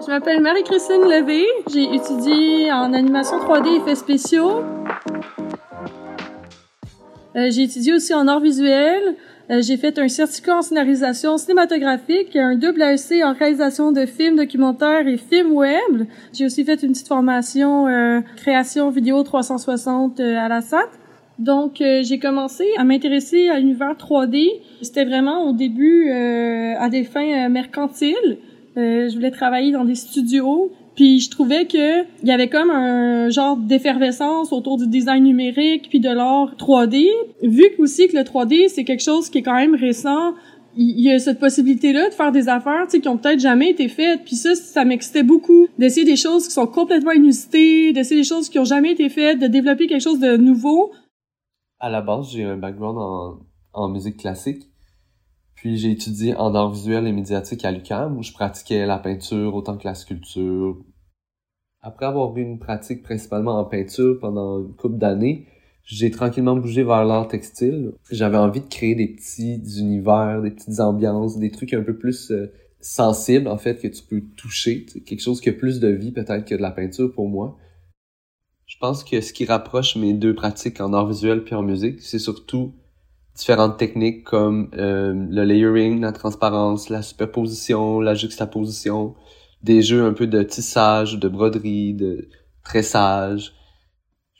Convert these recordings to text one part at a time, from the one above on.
Je m'appelle Marie-Christine Levé. J'ai étudié en animation 3D et effets spéciaux. Euh, j'ai étudié aussi en art visuel. Euh, j'ai fait un certificat en scénarisation cinématographique, un double AEC en réalisation de films documentaires et films web. J'ai aussi fait une petite formation euh, création vidéo 360 euh, à la SAT. Donc, euh, j'ai commencé à m'intéresser à l'univers 3D. C'était vraiment au début à des fins mercantiles. Je voulais travailler dans des studios. Puis je trouvais que il y avait comme un genre d'effervescence autour du design numérique puis de l'art 3D. Vu aussi que le 3D c'est quelque chose qui est quand même récent, il y a cette possibilité-là de faire des affaires tu sais, qui ont peut-être jamais été faites. Puis ça, ça m'excitait beaucoup d'essayer des choses qui sont complètement inusitées, d'essayer des choses qui ont jamais été faites, de développer quelque chose de nouveau. À la base, j'ai un background en musique classique. Puis j'ai étudié en art visuel et médiatique à l'UQAM où je pratiquais la peinture autant que la sculpture. Après avoir eu une pratique principalement en peinture pendant une couple d'années, j'ai tranquillement bougé vers l'art textile. J'avais envie de créer des petits univers, des petites ambiances, des trucs un peu plus euh, sensibles en fait que tu peux toucher, quelque chose qui a plus de vie peut-être que de la peinture pour moi. Je pense que ce qui rapproche mes deux pratiques en art visuel puis en musique, c'est surtout différentes techniques comme euh, le layering, la transparence, la superposition, la juxtaposition, des jeux un peu de tissage, de broderie, de tressage.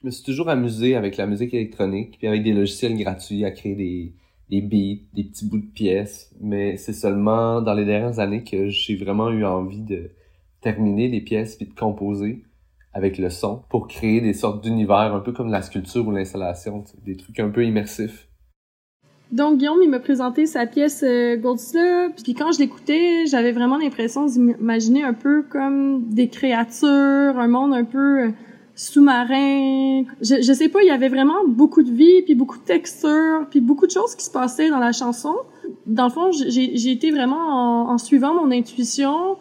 Je me suis toujours amusé avec la musique électronique, puis avec des logiciels gratuits à créer des, des beats, des petits bouts de pièces, mais c'est seulement dans les dernières années que j'ai vraiment eu envie de terminer des pièces puis de composer avec le son pour créer des sortes d'univers un peu comme la sculpture ou l'installation, des trucs un peu immersifs. Donc Guillaume, il m'a présenté sa pièce euh, puis quand je l'écoutais, j'avais vraiment l'impression d'imaginer un peu comme des créatures, un monde un peu euh, sous-marin. Je, sais pas, il y avait vraiment beaucoup de vie, puis beaucoup de texture, puis beaucoup de choses qui se passaient dans la chanson. Dans le fond, j'ai été vraiment en, suivant mon intuition,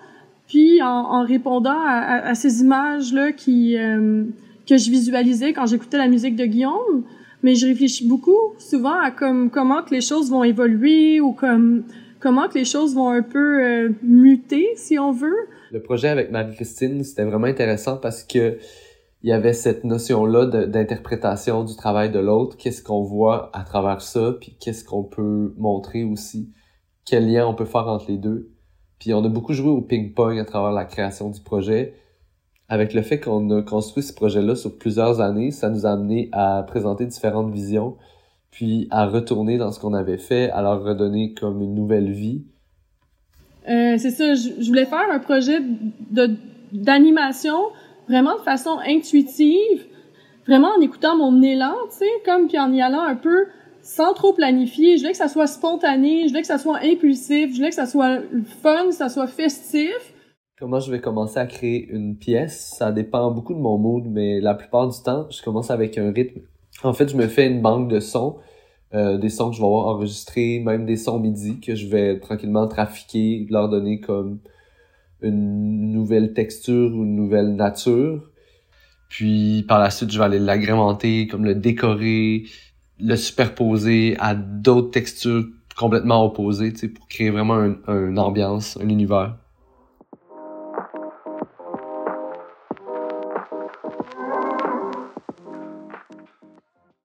puis en, répondant à, ces images-là qui euh, que je visualisais quand j'écoutais la musique de Guillaume mais je réfléchis beaucoup souvent à comme comment que les choses vont évoluer ou comme comment que les choses vont un peu euh, muter si on veut. Le projet avec Marie-Christine, c'était vraiment intéressant parce que il y avait cette notion-là d'interprétation du travail de l'autre, qu'est-ce qu'on voit à travers ça, puis qu'est-ce qu'on peut montrer aussi, quel lien on peut faire entre les deux? Puis on a beaucoup joué au ping-pong à travers la création du projet avec le fait qu'on a construit ce projet-là sur plusieurs années, ça nous a amené à présenter différentes visions, puis à retourner dans ce qu'on avait fait, à leur redonner comme une nouvelle vie. Euh, c'est ça, je, voulais faire un projet d'animation vraiment de façon intuitive, vraiment en écoutant mon élan, tu sais, comme puis en y allant un peu sans trop planifier. Je voulais que ça soit spontané, je voulais que ça soit impulsif, je voulais que ça soit fun, que ça soit festif. Comment je vais commencer à créer une pièce, ça dépend beaucoup de mon mood, mais la plupart du temps, je commence avec un rythme. En fait, je me fais une banque de sons, euh, des sons que je vais avoir enregistrés, même des sons midi que je vais tranquillement trafiquer, leur donner comme une nouvelle texture ou une nouvelle nature. Puis par la suite, je vais aller l'agrémenter, comme le décorer, le superposer à d'autres textures complètement opposées, pour créer vraiment une ambiance, un univers.